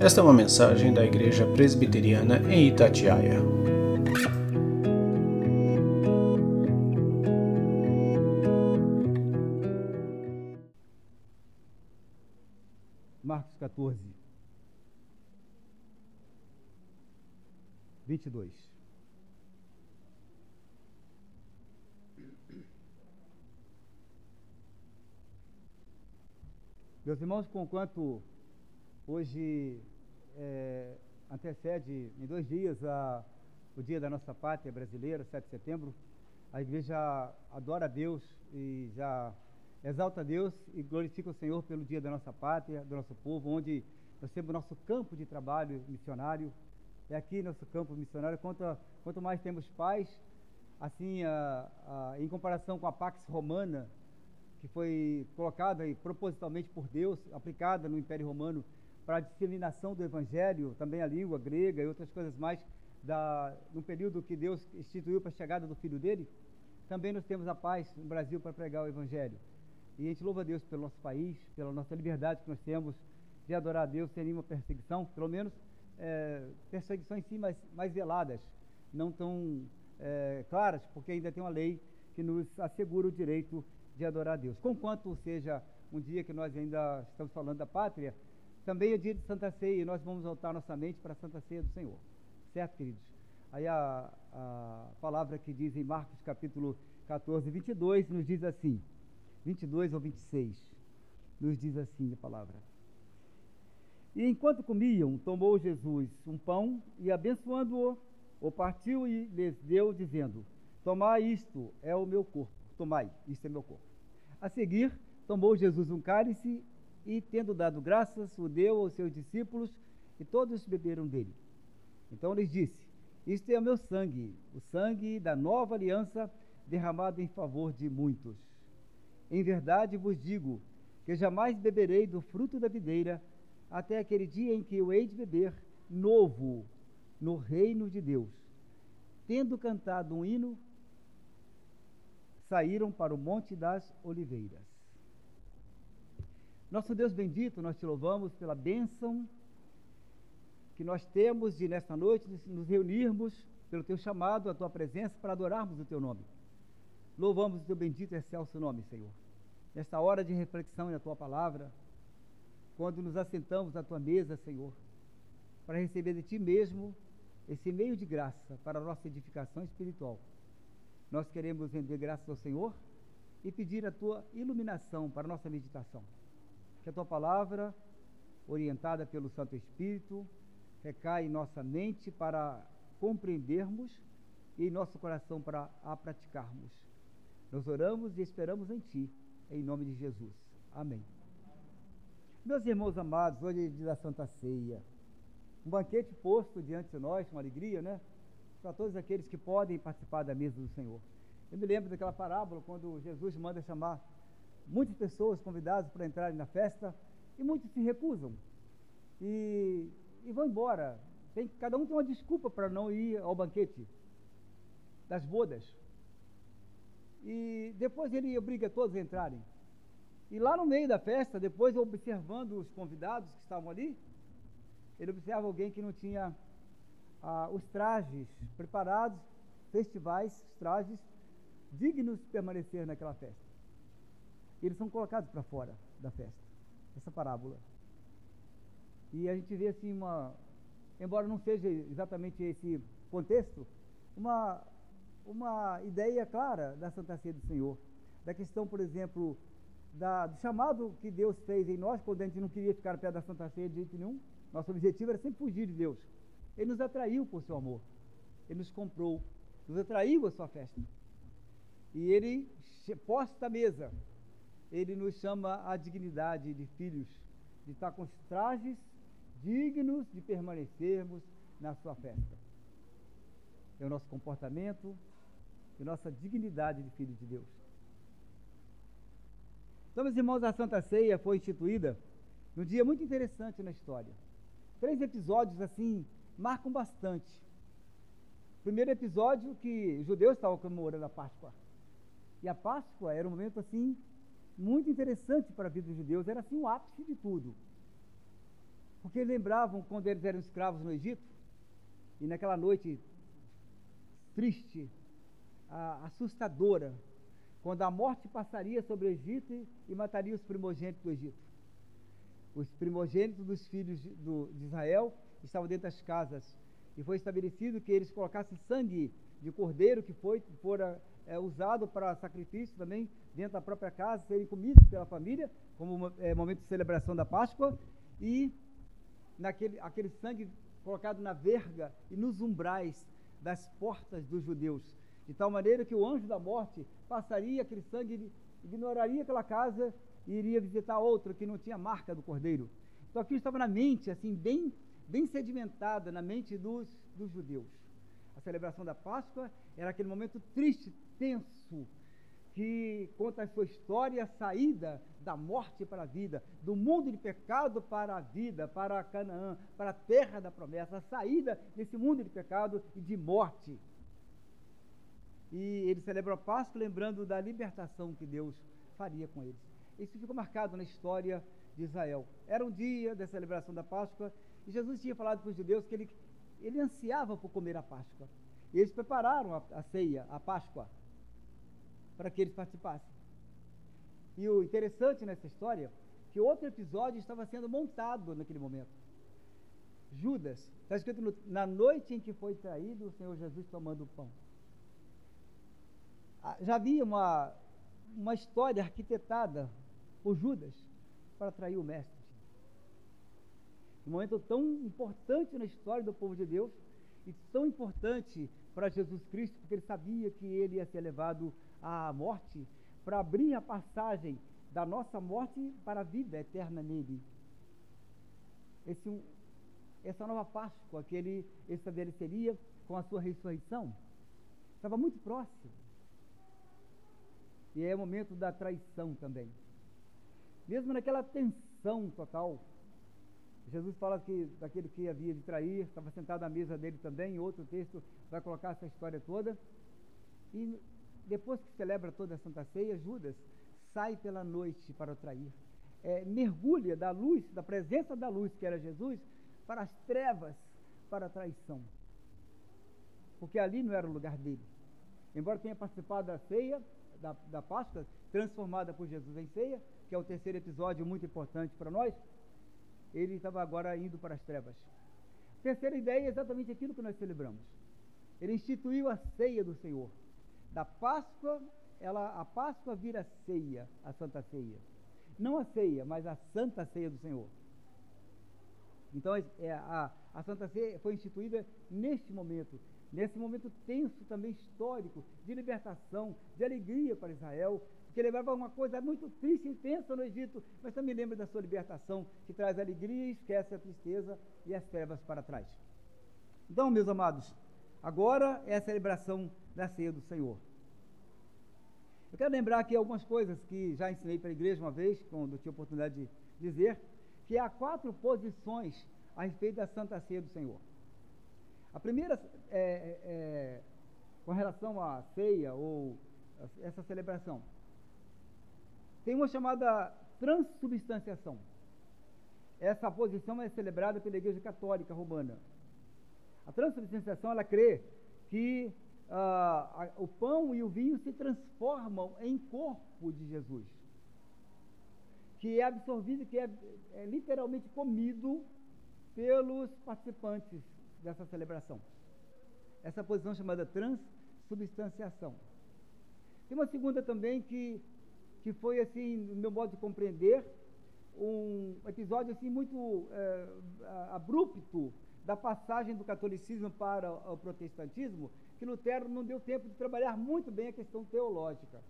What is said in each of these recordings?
Esta é uma mensagem da Igreja Presbiteriana em Itatiaia. Marcos 14, 22. Meus irmãos, conquanto hoje é, antecede em dois dias a, o dia da nossa pátria brasileira, 7 de setembro, a igreja adora a Deus e já exalta a Deus e glorifica o Senhor pelo dia da nossa pátria, do nosso povo, onde nós temos nosso campo de trabalho missionário. É aqui nosso campo missionário. Quanto, quanto mais temos paz, assim, a, a, em comparação com a Pax Romana, que foi colocada aí propositalmente por Deus, aplicada no Império Romano para a disseminação do Evangelho, também a língua grega e outras coisas mais, da, no período que Deus instituiu para a chegada do Filho dele, também nós temos a paz no Brasil para pregar o Evangelho. E a gente louva a Deus pelo nosso país, pela nossa liberdade que nós temos de adorar a Deus sem nenhuma perseguição, pelo menos é, perseguições sim, mas mais veladas, não tão é, claras, porque ainda tem uma lei que nos assegura o direito de adorar a Deus. Conquanto seja um dia que nós ainda estamos falando da pátria, também é dia de Santa Ceia e nós vamos voltar nossa mente para a Santa Ceia do Senhor. Certo, queridos? Aí a, a palavra que diz em Marcos capítulo 14, 22, nos diz assim, 22 ou 26, nos diz assim a palavra. E enquanto comiam, tomou Jesus um pão e, abençoando-o, o partiu e lhes deu, dizendo: Tomai isto, é o meu corpo. Tomai, isto é meu corpo. A seguir, tomou Jesus um cálice e, tendo dado graças, o deu aos seus discípulos e todos beberam dele. Então lhes disse: Isto é o meu sangue, o sangue da nova aliança derramado em favor de muitos. Em verdade vos digo que jamais beberei do fruto da videira até aquele dia em que eu hei de beber novo no reino de Deus. Tendo cantado um hino, saíram para o Monte das Oliveiras. Nosso Deus bendito, nós te louvamos pela bênção que nós temos de nesta noite nos reunirmos pelo teu chamado, a tua presença, para adorarmos o teu nome. Louvamos o teu bendito e excelso nome, Senhor. Nesta hora de reflexão na tua palavra, quando nos assentamos à tua mesa, Senhor, para receber de ti mesmo esse meio de graça para a nossa edificação espiritual. Nós queremos render graças ao Senhor e pedir a tua iluminação para a nossa meditação. Que a tua palavra, orientada pelo Santo Espírito, recai em nossa mente para compreendermos e em nosso coração para a praticarmos. Nós oramos e esperamos em Ti, em nome de Jesus. Amém. Meus irmãos amados, hoje é dia da Santa Ceia. Um banquete posto diante de nós, uma alegria, né? para todos aqueles que podem participar da mesa do Senhor. Eu me lembro daquela parábola quando Jesus manda chamar muitas pessoas convidadas para entrarem na festa e muitos se recusam e, e vão embora. Tem, cada um tem uma desculpa para não ir ao banquete das bodas. E depois ele obriga todos a entrarem. E lá no meio da festa, depois observando os convidados que estavam ali, ele observa alguém que não tinha ah, os trajes preparados, festivais, trajes dignos de permanecer naquela festa. Eles são colocados para fora da festa, essa parábola. E a gente vê assim uma, embora não seja exatamente esse contexto, uma, uma ideia clara da Santa Ceia do Senhor. Da questão, por exemplo, da, do chamado que Deus fez em nós, quando a gente não queria ficar perto da Santa Ceia de jeito nenhum. Nosso objetivo era sempre fugir de Deus. Ele nos atraiu por seu amor. Ele nos comprou, nos atraiu a sua festa. E ele, posta a mesa, ele nos chama à dignidade de filhos, de estar com os trajes dignos de permanecermos na sua festa. É o nosso comportamento e nossa dignidade de filhos de Deus. Então, meus irmãos, a Santa Ceia foi instituída num dia muito interessante na história. Três episódios assim marcam bastante. Primeiro episódio que os judeus estavam comemorando a Páscoa. E a Páscoa era um momento assim muito interessante para a vida dos judeus, era assim o ápice de tudo. porque lembravam quando eles eram escravos no Egito, e naquela noite triste, assustadora, quando a morte passaria sobre o Egito e mataria os primogênitos do Egito. Os primogênitos dos filhos de, de Israel estavam dentro das casas, e foi estabelecido que eles colocassem sangue de cordeiro que foi fora é, usado para sacrifício também dentro da própria casa, serem comidos pela família, como é, momento de celebração da Páscoa, e naquele aquele sangue colocado na verga e nos umbrais das portas dos judeus, de tal maneira que o anjo da morte passaria aquele sangue, ignoraria aquela casa e iria visitar outra que não tinha marca do cordeiro. Então aquilo estava na mente, assim, bem, bem sedimentada na mente dos, dos judeus. A celebração da Páscoa era aquele momento triste, tenso, que conta a sua história, a saída da morte para a vida, do mundo de pecado para a vida, para Canaã, para a terra da promessa, a saída desse mundo de pecado e de morte. E eles celebram a Páscoa lembrando da libertação que Deus faria com eles. Isso ficou marcado na história de Israel. Era um dia da celebração da Páscoa e Jesus tinha falado para os judeus que ele, ele ansiava por comer a Páscoa. E eles prepararam a, a ceia, a Páscoa, para que eles participassem. E o interessante nessa história, que outro episódio estava sendo montado naquele momento. Judas, está escrito no, na noite em que foi traído, o Senhor Jesus tomando o pão. Ah, já havia uma, uma história arquitetada por Judas para trair o mestre. Um momento tão importante na história do povo de Deus e tão importante para Jesus Cristo, porque ele sabia que ele ia ser levado à morte para abrir a passagem da nossa morte para a vida eterna nele. Esse, essa nova Páscoa que ele estabeleceria com a sua ressurreição estava muito próximo. E é o momento da traição também. Mesmo naquela tensão total, Jesus fala que daquele que havia de trair, estava sentado à mesa dele também, outro texto vai colocar essa história toda. E depois que celebra toda a Santa Ceia, Judas sai pela noite para o trair. É, mergulha da luz, da presença da luz, que era Jesus, para as trevas, para a traição. Porque ali não era o lugar dele. Embora tenha participado da ceia, da, da Páscoa, transformada por Jesus em ceia, que é o terceiro episódio muito importante para nós, ele estava agora indo para as trevas. Terceira ideia é exatamente aquilo que nós celebramos. Ele instituiu a ceia do Senhor. Da Páscoa, ela, a Páscoa vira ceia, a Santa Ceia. Não a ceia, mas a Santa Ceia do Senhor. Então, é, a, a Santa Ceia foi instituída neste momento, nesse momento tenso também histórico, de libertação, de alegria para Israel, que levava uma coisa muito triste e tensa no Egito, mas também lembra da sua libertação, que traz alegria esquece a tristeza e as trevas para trás. Então, meus amados, agora é a celebração da ceia do Senhor. Eu quero lembrar aqui algumas coisas que já ensinei para a igreja uma vez, quando tive a oportunidade de dizer, que há quatro posições a respeito da Santa Ceia do Senhor. A primeira é, é, é com relação à ceia ou essa celebração. Tem uma chamada transubstanciação. Essa posição é celebrada pela Igreja Católica Romana. A transubstanciação, ela crê que ah, o pão e o vinho se transformam em corpo de Jesus, que é absorvido, que é, é literalmente comido pelos participantes dessa celebração. Essa posição chamada transubstanciação. Tem uma segunda também que que foi, assim, no meu modo de compreender, um episódio assim muito é, abrupto da passagem do catolicismo para o protestantismo, que Lutero não deu tempo de trabalhar muito bem a questão teológica.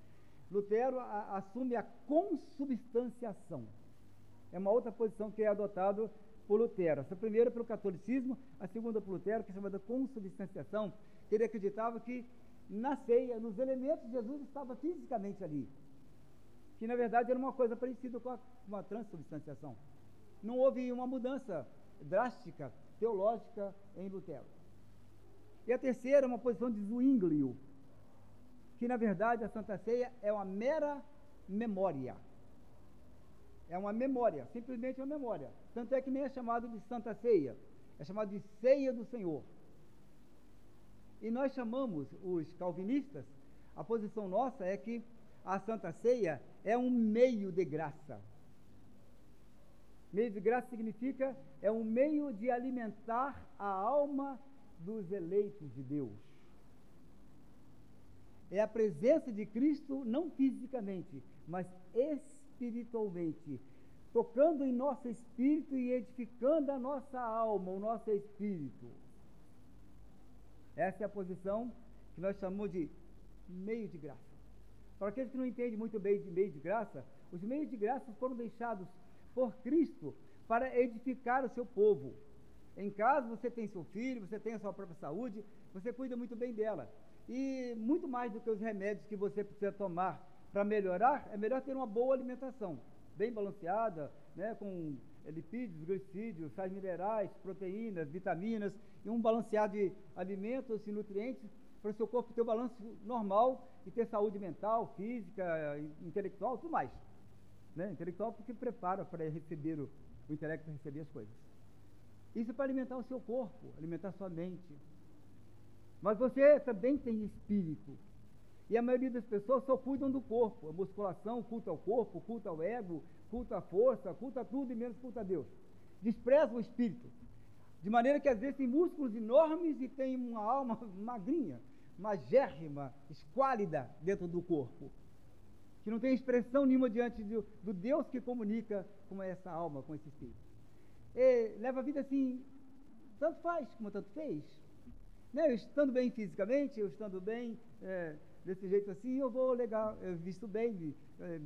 Lutero a, assume a consubstanciação. É uma outra posição que é adotada por Lutero. Essa primeira pelo catolicismo, a segunda por Lutero, que é chamada consubstanciação, que ele acreditava que na ceia, nos elementos, Jesus estava fisicamente ali que na verdade era uma coisa parecida com a, uma transubstanciação. Não houve uma mudança drástica teológica em Lutero. E a terceira, uma posição de Zwinglio, que na verdade a Santa Ceia é uma mera memória. É uma memória, simplesmente uma memória. Tanto é que nem é chamado de Santa Ceia, é chamado de Ceia do Senhor. E nós chamamos, os calvinistas, a posição nossa é que a Santa Ceia é um meio de graça. Meio de graça significa é um meio de alimentar a alma dos eleitos de Deus. É a presença de Cristo não fisicamente, mas espiritualmente, tocando em nosso espírito e edificando a nossa alma, o nosso espírito. Essa é a posição que nós chamamos de meio de graça. Para aqueles que não entendem muito bem de meio de graça, os meios de graça foram deixados por Cristo para edificar o seu povo. Em casa você tem seu filho, você tem a sua própria saúde, você cuida muito bem dela. E muito mais do que os remédios que você precisa tomar para melhorar, é melhor ter uma boa alimentação, bem balanceada, né, com lipídios, glicídios, sais minerais, proteínas, vitaminas e um balanceado de alimentos e nutrientes para o seu corpo ter o balanço normal e ter saúde mental, física, intelectual, tudo mais. Né? Intelectual porque prepara para receber o, o intelecto para receber as coisas. Isso é para alimentar o seu corpo, alimentar sua mente. Mas você também tem espírito. E a maioria das pessoas só cuidam do corpo. A musculação, culto ao corpo, culto ao ego, culto à força, culto a tudo e menos culto a Deus. Despreza o espírito. De maneira que às vezes tem músculos enormes e tem uma alma magrinha magérrima, esquálida dentro do corpo, que não tem expressão nenhuma diante do, do Deus que comunica com essa alma, com esse espírito. E leva a vida assim, tanto faz como tanto fez. Né? Eu estando bem fisicamente, eu estando bem é, desse jeito assim, eu vou legal, eu visto bem, é,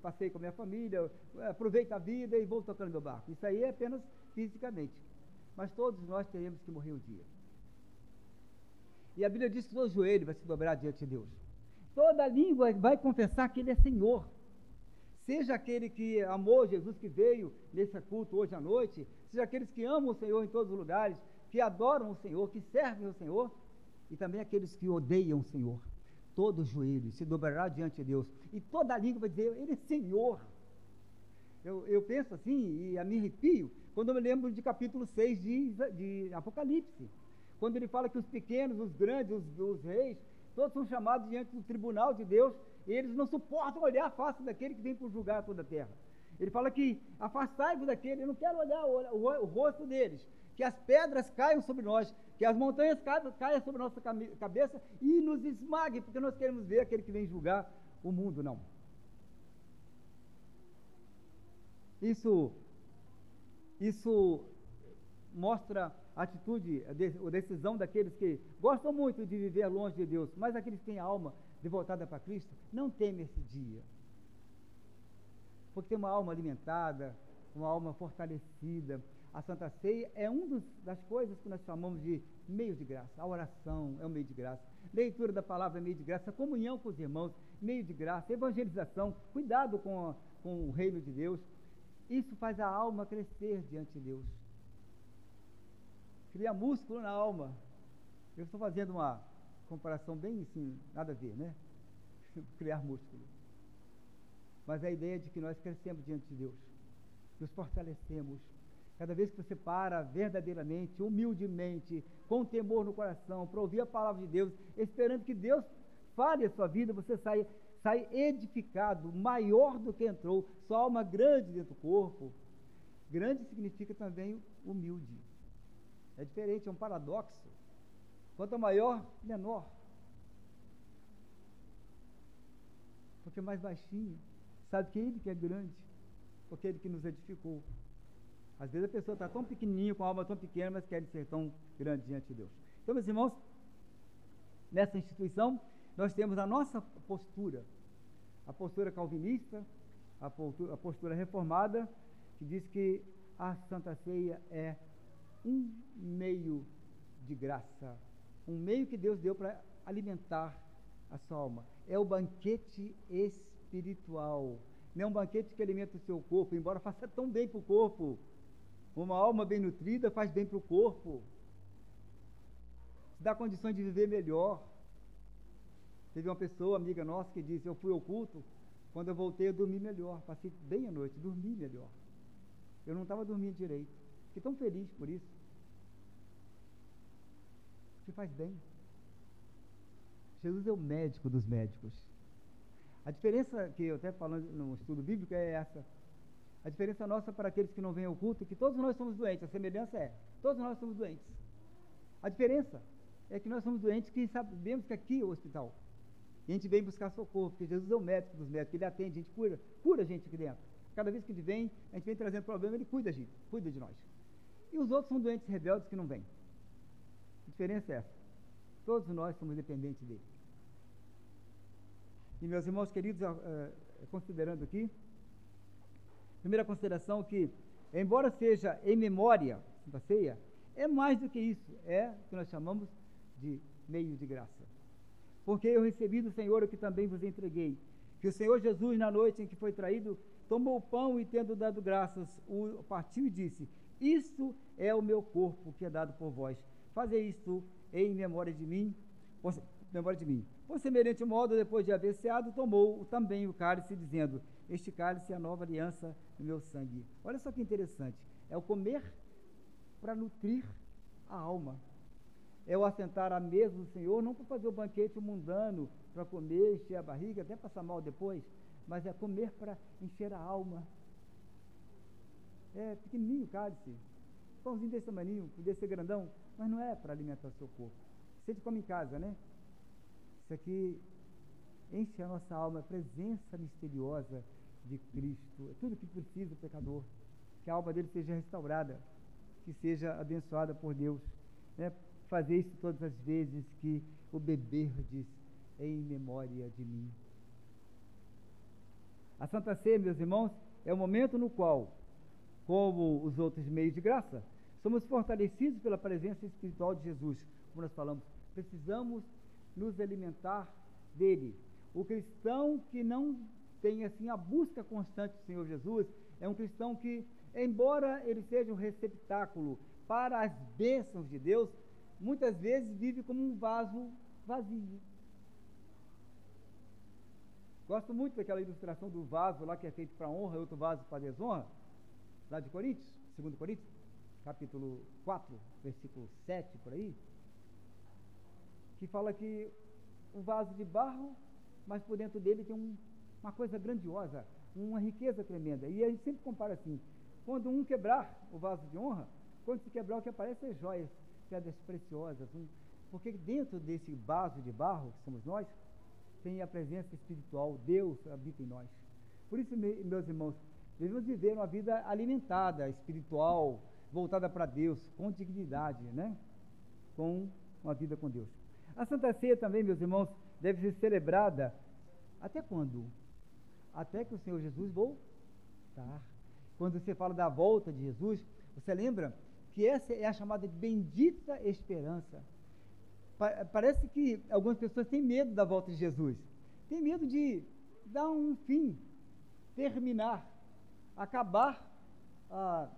passei com a minha família, aproveito a vida e vou tocando meu barco. Isso aí é apenas fisicamente. Mas todos nós teremos que morrer um dia. E a Bíblia diz que todo joelho vai se dobrar diante de Deus. Toda língua vai confessar que Ele é Senhor. Seja aquele que amou Jesus que veio nesse culto hoje à noite, seja aqueles que amam o Senhor em todos os lugares, que adoram o Senhor, que servem o Senhor, e também aqueles que odeiam o Senhor. Todo joelho se dobrará diante de Deus, e toda língua vai dizer: Ele é Senhor. Eu, eu penso assim, e a me arrepio, quando eu me lembro de capítulo 6 de, de Apocalipse quando ele fala que os pequenos, os grandes, os, os reis, todos são chamados diante do tribunal de Deus, e eles não suportam olhar a face daquele que vem por julgar toda a terra. Ele fala que afastai-vos daquele, eu não quero olhar o, o, o, rosto deles, que as pedras caiam sobre nós, que as montanhas caiam, caiam sobre nossa cabeça e nos esmaguem, porque nós queremos ver aquele que vem julgar o mundo, não. Isso, isso mostra atitude, a decisão daqueles que gostam muito de viver longe de Deus, mas aqueles que têm a alma devotada para Cristo, não temem esse dia. Porque tem uma alma alimentada, uma alma fortalecida. A Santa Ceia é uma das coisas que nós chamamos de meio de graça. A oração é um meio de graça. Leitura da palavra é meio de graça. Comunhão com os irmãos, meio de graça. Evangelização, cuidado com, a, com o reino de Deus. Isso faz a alma crescer diante de Deus cria músculo na alma. Eu estou fazendo uma comparação bem assim, nada a ver, né? Criar músculo. Mas a ideia é de que nós crescemos diante de Deus, nos fortalecemos. Cada vez que você para verdadeiramente, humildemente, com temor no coração, para ouvir a palavra de Deus, esperando que Deus fale a sua vida, você sai, sai edificado, maior do que entrou, sua alma grande dentro do corpo. Grande significa também humilde. É diferente, é um paradoxo. Quanto maior, menor. Porque é mais baixinho. Sabe que ele que é grande, porque ele que nos edificou. Às vezes a pessoa está tão pequenininha, com a alma tão pequena, mas quer ser tão grande diante de Deus. Então, meus irmãos, nessa instituição, nós temos a nossa postura, a postura calvinista, a postura, a postura reformada, que diz que a Santa Ceia é um meio de graça, um meio que Deus deu para alimentar a sua alma. É o banquete espiritual. Não é um banquete que alimenta o seu corpo, embora faça tão bem para o corpo. Uma alma bem nutrida faz bem para o corpo. Dá condições de viver melhor. Teve uma pessoa, amiga nossa, que disse: Eu fui ao culto Quando eu voltei, eu dormi melhor. Passei bem a noite, dormi melhor. Eu não estava dormindo direito. Fiquei tão feliz por isso. Que faz bem. Jesus é o médico dos médicos. A diferença que eu até falando no estudo bíblico é essa. A diferença nossa para aqueles que não vêm ao culto é que todos nós somos doentes. A semelhança é, todos nós somos doentes. A diferença é que nós somos doentes que sabemos que aqui é o hospital. E a gente vem buscar socorro, porque Jesus é o médico dos médicos, ele atende, a gente cura, cura a gente aqui dentro. Cada vez que a gente vem, a gente vem trazendo problema, ele cuida, gente, cuida de nós. E os outros são doentes rebeldes que não vêm. A diferença é essa. Todos nós somos dependentes dele. E meus irmãos queridos, uh, considerando aqui, primeira consideração que, embora seja em memória, Santa Ceia, é mais do que isso, é o que nós chamamos de meio de graça. Porque eu recebi do Senhor o que também vos entreguei, que o Senhor Jesus, na noite em que foi traído, tomou o pão e, tendo dado graças, o partiu e disse: Isto é o meu corpo que é dado por vós. Fazei isto em memória de mim, por, memória de mim. Por semelhante modo, depois de haver ceado, tomou também o cálice, dizendo: Este cálice é a nova aliança no meu sangue. Olha só que interessante. É o comer para nutrir a alma. É o assentar à mesa do Senhor, não para fazer o banquete mundano, para comer, encher a barriga, até passar mal depois, mas é comer para encher a alma. É pequenininho o cálice, pãozinho desse tamanho, podia ser grandão, mas não é para alimentar o seu corpo. Você come em casa, né? Isso aqui enche a nossa alma, a presença misteriosa de Cristo. É tudo que precisa o pecador. Que a alma dele seja restaurada, que seja abençoada por Deus. Né? Fazer isso todas as vezes que o beberdes em memória de mim. A Santa Ceia, meus irmãos, é o momento no qual, como os outros meios de graça, somos fortalecidos pela presença espiritual de Jesus. Como nós falamos, precisamos nos alimentar dele. O cristão que não tem assim a busca constante do Senhor Jesus é um cristão que, embora ele seja um receptáculo para as bênçãos de Deus, muitas vezes vive como um vaso vazio. Gosto muito daquela ilustração do vaso lá que é feito para honra e outro vaso para desonra, lá de Coríntios, 2 Coríntios, capítulo 4, versículo 7 por aí, que fala que um vaso de barro, mas por dentro dele tem um, uma coisa grandiosa, uma riqueza tremenda. E a gente sempre compara assim: quando um quebrar o vaso de honra, quando se quebrar, o que aparece é joias, pedras preciosas. Um, porque dentro desse vaso de barro, que somos nós, tem a presença espiritual, Deus habita em nós. Por isso, meus irmãos, devemos viver uma vida alimentada, espiritual, voltada para Deus, com dignidade, né? Com uma vida com Deus. A Santa Ceia também, meus irmãos, deve ser celebrada até quando? Até que o Senhor Jesus voltar. Quando você fala da volta de Jesus, você lembra que essa é a chamada de bendita esperança. Pa parece que algumas pessoas têm medo da volta de Jesus. Tem medo de dar um fim, terminar, acabar ah,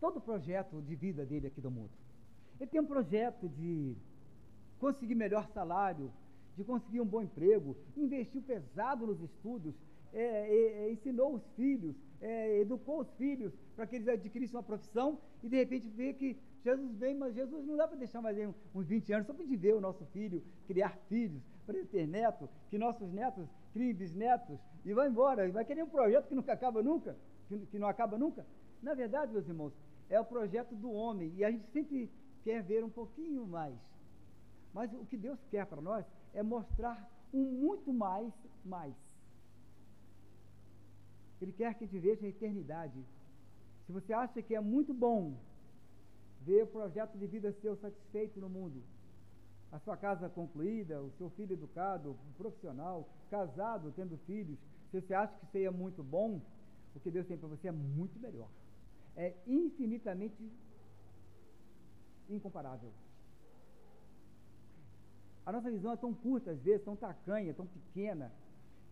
todo o projeto de vida dele aqui do mundo. Ele tem um projeto de conseguir melhor salário, de conseguir um bom emprego, investiu pesado nos estudos, é, é, é, ensinou os filhos, é, educou os filhos para que eles adquirissem uma profissão e de repente vê que Jesus vem, mas Jesus não dá para deixar mais uns 20 anos só para ver o nosso filho, criar filhos, para ele ter neto, que nossos netos criem bisnetos e vai embora, vai querer um projeto que nunca acaba nunca, que, que não acaba nunca. Na verdade, meus irmãos, é o projeto do homem e a gente sempre quer ver um pouquinho mais. Mas o que Deus quer para nós é mostrar um muito mais, mais. Ele quer que a gente veja a eternidade. Se você acha que é muito bom ver o projeto de vida seu satisfeito no mundo, a sua casa concluída, o seu filho educado, profissional, casado, tendo filhos, se você acha que isso é muito bom, o que Deus tem para você é muito melhor. É infinitamente incomparável. A nossa visão é tão curta, às vezes, tão tacanha, tão pequena,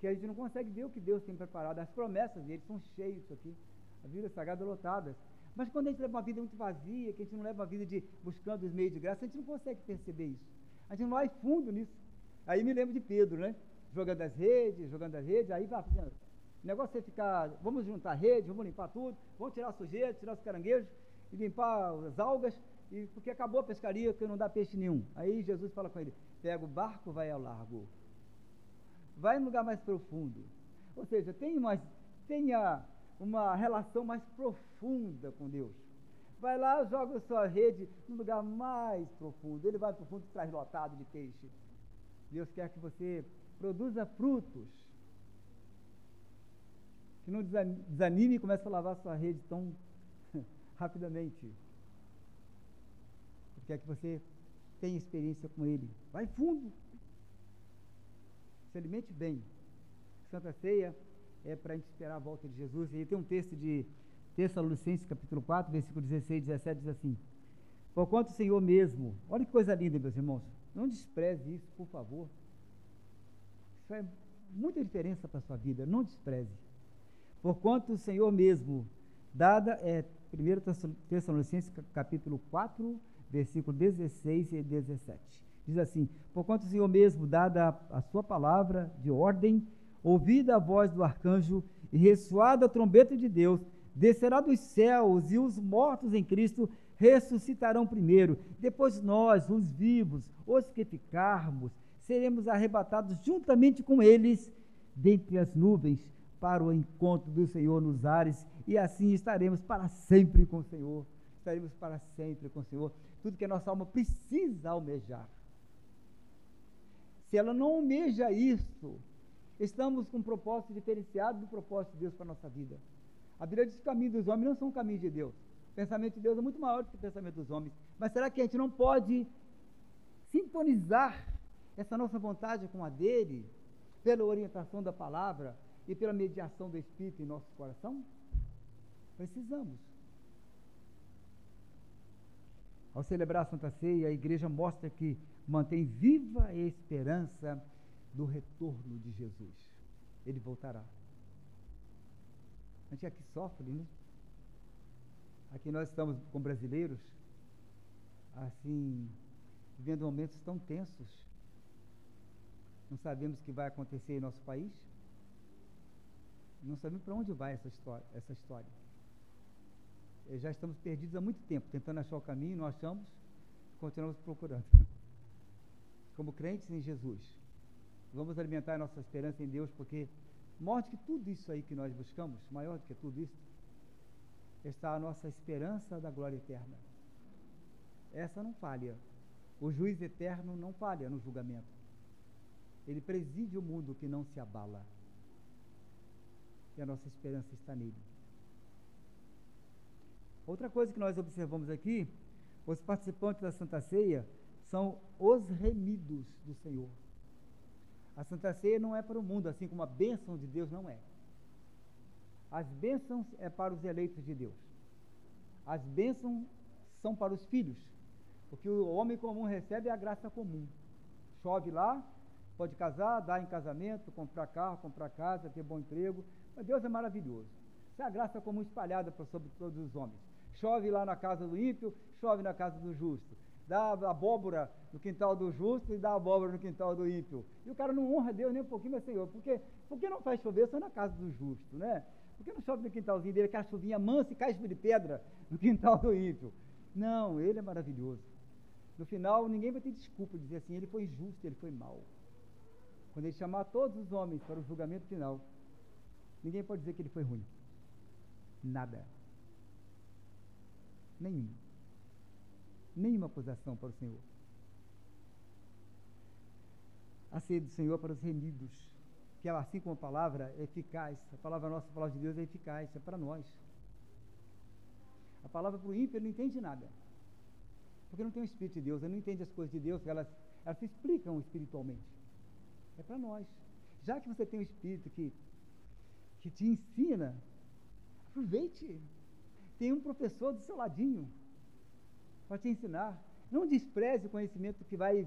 que a gente não consegue ver o que Deus tem preparado. As promessas dele são cheias isso aqui. A vida sagrada lotada. Mas quando a gente leva uma vida muito vazia, que a gente não leva uma vida de buscando os meios de graça, a gente não consegue perceber isso. A gente não vai fundo nisso. Aí me lembro de Pedro, né? jogando as redes, jogando as redes, aí vai fazendo. Negócio é ficar, vamos juntar redes, vamos limpar tudo, vamos tirar a sujeira, tirar os caranguejos e limpar as algas, e, porque acabou a pescaria, que não dá peixe nenhum. Aí Jesus fala com ele: pega o barco, vai ao largo, vai no lugar mais profundo. Ou seja, tenha uma, tenha uma relação mais profunda com Deus. Vai lá, joga sua rede no lugar mais profundo. Ele vai para o fundo e traz lotado de peixe. Deus quer que você produza frutos. Que não desanime e comece a lavar sua rede tão rapidamente. Ele quer que você tenha experiência com Ele. Vai fundo. Se alimente bem. Santa Ceia é para a gente esperar a volta de Jesus. E tem um texto de Tessalonicenses, capítulo 4, versículo 16 e 17, diz assim: Porquanto o Senhor mesmo, olha que coisa linda, meus irmãos, não despreze isso, por favor. Isso é muita diferença para a sua vida, não despreze. Porquanto o Senhor mesmo, dada é 1 Tessalonicenses capítulo 4, versículo 16 e 17. Diz assim: Porquanto o Senhor mesmo, dada a, a sua palavra de ordem, ouvida a voz do arcanjo e ressoada a trombeta de Deus, descerá dos céus e os mortos em Cristo ressuscitarão primeiro. Depois nós, os vivos, os que ficarmos, seremos arrebatados juntamente com eles dentre as nuvens para o encontro do Senhor nos ares e assim estaremos para sempre com o Senhor. Estaremos para sempre com o Senhor. Tudo que a nossa alma precisa almejar. Se ela não almeja isso, estamos com um propósito diferenciado do propósito de Deus para a nossa vida. A Bíblia diz que o caminho dos homens não são caminhos de Deus. O pensamento de Deus é muito maior do que o pensamento dos homens. Mas será que a gente não pode sintonizar essa nossa vontade com a dele, pela orientação da palavra e pela mediação do Espírito em nosso coração? Precisamos. Ao celebrar a Santa Ceia, a igreja mostra que mantém viva a esperança do retorno de Jesus. Ele voltará. A gente aqui sofre, né? Aqui nós estamos com brasileiros, assim, vivendo momentos tão tensos. Não sabemos o que vai acontecer em nosso país. Não sabemos para onde vai essa história. Essa história. E já estamos perdidos há muito tempo, tentando achar o caminho, não achamos, continuamos procurando. Como crentes em Jesus, vamos alimentar a nossa esperança em Deus, porque Maior do que tudo isso aí que nós buscamos, maior do que tudo isso, está a nossa esperança da glória eterna. Essa não falha. O juiz eterno não falha no julgamento. Ele preside o mundo que não se abala. E a nossa esperança está nele. Outra coisa que nós observamos aqui, os participantes da Santa Ceia são os remidos do Senhor. A Santa Ceia não é para o mundo, assim como a bênção de Deus não é. As bênçãos é para os eleitos de Deus. As bênçãos são para os filhos. Porque o homem comum recebe a graça comum. Chove lá, pode casar, dar em casamento, comprar carro, comprar casa, ter bom emprego. Deus é maravilhoso. É a graça comum espalhada sobre todos os homens. Chove lá na casa do ímpio, chove na casa do justo dá abóbora no quintal do justo e dá abóbora no quintal do ímpio. E o cara não honra Deus nem um pouquinho, mas Senhor, por, quê? por que não faz chover só na casa do justo, né? Por que não chove no quintalzinho dele, aquela chuvinha mansa e cai de pedra no quintal do ímpio? Não, ele é maravilhoso. No final, ninguém vai ter desculpa de dizer assim, ele foi justo, ele foi mau. Quando ele chamar todos os homens para o julgamento final, ninguém pode dizer que ele foi ruim. Nada. Nenhum nenhuma acusação para o Senhor. A sede do Senhor para os remidos, que é assim como a palavra é eficaz, a palavra nossa, a palavra de Deus é eficaz, é para nós. A palavra para o ímpio não entende nada. Porque não tem o Espírito de Deus, ele não entende as coisas de Deus, elas, elas se explicam espiritualmente. É para nós. Já que você tem o Espírito que, que te ensina, aproveite. Tem um professor do seu ladinho para te ensinar. Não despreze o conhecimento que vai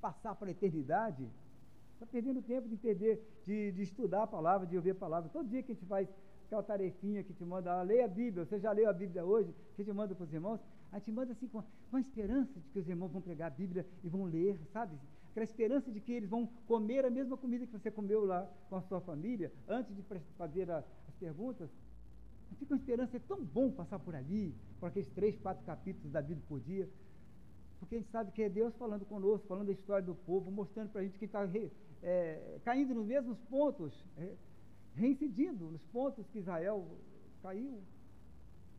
passar para a eternidade. Está perdendo tempo de entender, de, de, estudar a palavra, de ouvir a palavra. Todo dia que a gente faz aquela tarefinha que te manda, ah, leia a Bíblia, você já leu a Bíblia hoje, que gente manda para os irmãos, a gente manda assim com, com a esperança de que os irmãos vão pregar a Bíblia e vão ler, sabe? Aquela esperança de que eles vão comer a mesma comida que você comeu lá com a sua família, antes de fazer a, as perguntas. Fica uma esperança, é tão bom passar por ali, por aqueles três, quatro capítulos da Bíblia por dia, porque a gente sabe que é Deus falando conosco, falando da história do povo, mostrando para a gente que está é, caindo nos mesmos pontos, é, reincidindo nos pontos que Israel caiu.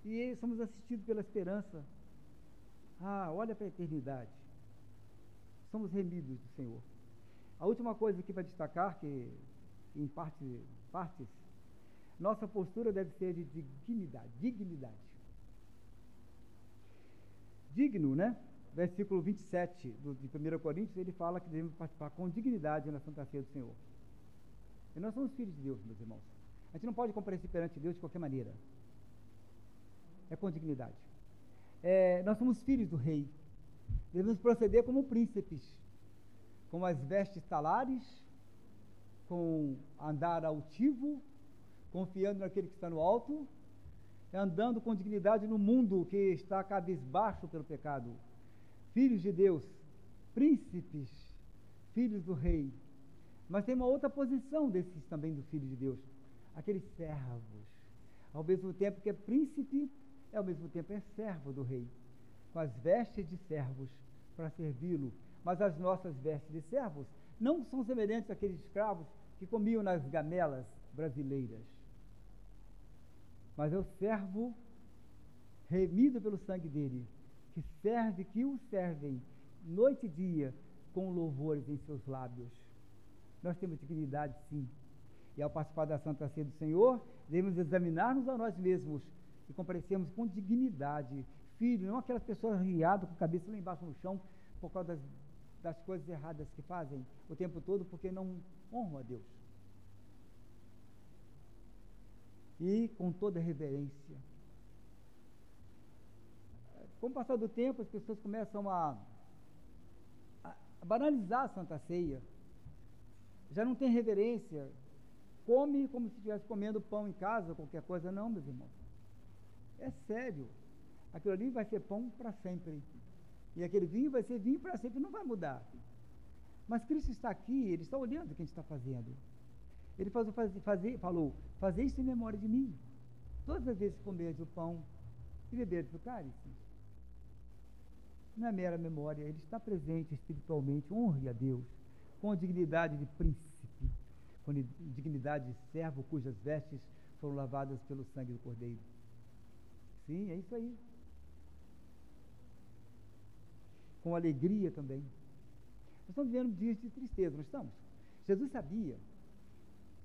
E somos assistidos pela esperança. Ah, olha para a eternidade. Somos remidos do Senhor. A última coisa aqui para destacar, que em parte, partes, nossa postura deve ser de dignidade. Dignidade. Digno, né? Versículo 27 do, de 1 Coríntios, ele fala que devemos participar com dignidade na Santa Ceia do Senhor. E nós somos filhos de Deus, meus irmãos. A gente não pode comparecer perante Deus de qualquer maneira. É com dignidade. É, nós somos filhos do rei. Devemos proceder como príncipes, com as vestes talares, com andar altivo, confiando naquele que está no alto, andando com dignidade no mundo que está cabisbaixo pelo pecado. Filhos de Deus, príncipes, filhos do rei. Mas tem uma outra posição desses também do filho de Deus, aqueles servos. Ao mesmo tempo que é príncipe, é ao mesmo tempo é servo do rei, com as vestes de servos para servi-lo. Mas as nossas vestes de servos não são semelhantes àqueles escravos que comiam nas gamelas brasileiras. Mas é o servo remido pelo sangue dele, que serve, que o servem noite e dia com louvores em seus lábios. Nós temos dignidade, sim. E ao participar da Santa Ceia do Senhor, devemos examinar-nos a nós mesmos e comparecemos com dignidade. Filho, não aquelas pessoas riadas com a cabeça lá embaixo no chão por causa das, das coisas erradas que fazem o tempo todo porque não honram a Deus. E com toda reverência. Com o passar do tempo, as pessoas começam a, a banalizar a Santa Ceia já não tem reverência, come como se estivesse comendo pão em casa, qualquer coisa. Não, meus irmãos. É sério. Aquilo ali vai ser pão para sempre. E aquele vinho vai ser vinho para sempre, não vai mudar. Mas Cristo está aqui, Ele está olhando o que a gente está fazendo. Ele faz, faz, fazer, falou, fazer isso em memória de mim. Todas as vezes que comerdes o pão e beberdes o cálice. Não é mera memória, Ele está presente espiritualmente, honre a Deus com a dignidade de príncipe, com a dignidade de servo cujas vestes foram lavadas pelo sangue do Cordeiro. Sim, é isso aí. Com alegria também. Nós estamos vivendo dias de tristeza, não estamos? Jesus sabia.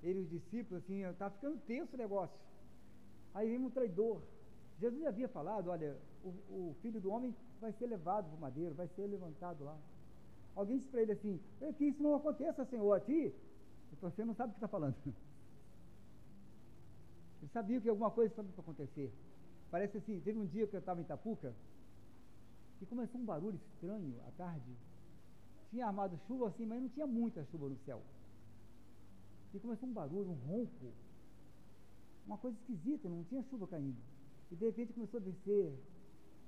Ele e os discípulos, assim, estava ficando tenso o negócio. Aí vem um traidor. Jesus havia falado, olha, o, o filho do homem vai ser levado para o madeiro, vai ser levantado lá. Alguém disse para ele assim: é que isso não aconteça, Senhor, a ti. E você não sabe o que está falando. Ele sabia que alguma coisa estava para acontecer. Parece assim: teve um dia que eu estava em Itapuca e começou um barulho estranho à tarde. Tinha armado chuva assim, mas não tinha muita chuva no céu. E começou um barulho, um ronco. Uma coisa esquisita, não tinha chuva caindo. E de repente começou a descer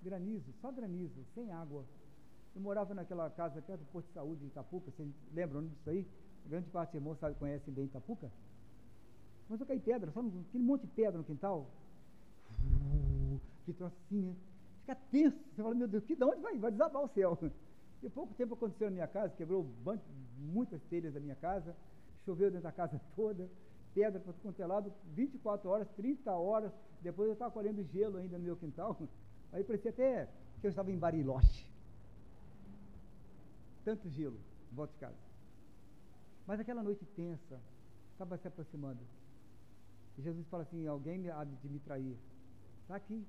granizo, só granizo, sem água. Eu morava naquela casa perto do posto de saúde de Itapuca, vocês lembram disso aí? A grande parte dos irmãos conhecem bem Itapuca. Mas eu caí pedra, só aquele monte de pedra no quintal. que troço assim, né? Fica tenso. Você fala, meu Deus, que de onde vai? Vai desabar o céu. E pouco tempo aconteceu na minha casa, quebrou muitas telhas da minha casa, choveu dentro da casa toda, pedra para quanto é lado, 24 horas, 30 horas. Depois eu estava colhendo gelo ainda no meu quintal. Aí parecia até que eu estava em Bariloche tanto gelo volta de casa. Mas aquela noite tensa estava se aproximando. E Jesus fala assim: alguém há de me trair. Está aqui.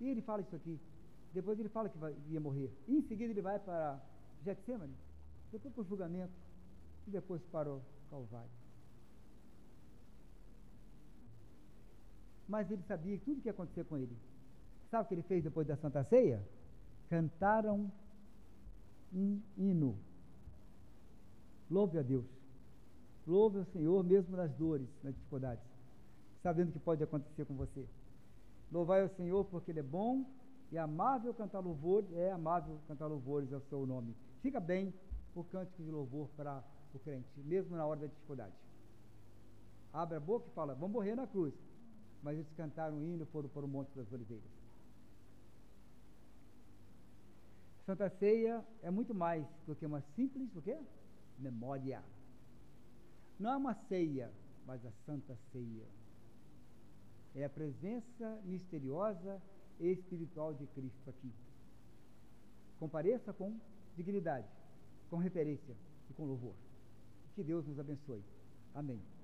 E ele fala isso aqui. Depois ele fala que vai, ia morrer. E em seguida ele vai para Getsemane. Depois para o julgamento. E depois para o Calvário. Mas ele sabia tudo o que ia acontecer com ele. Sabe o que ele fez depois da Santa Ceia? Cantaram um hino. Louve a Deus. Louve ao Senhor mesmo nas dores, nas dificuldades, sabendo que pode acontecer com você. Louvai ao Senhor porque Ele é bom e amável cantar louvores, é amável cantar louvores ao seu nome. Fica bem o cântico de louvor para o crente, mesmo na hora da dificuldade. Abre a boca e fala: Vamos morrer na cruz. Mas eles cantaram um hino e foram para o Monte das Oliveiras. Santa Ceia é muito mais do que uma simples o quê? memória. Não é uma ceia, mas a Santa Ceia. É a presença misteriosa e espiritual de Cristo aqui. Compareça com dignidade, com referência e com louvor. Que Deus nos abençoe. Amém.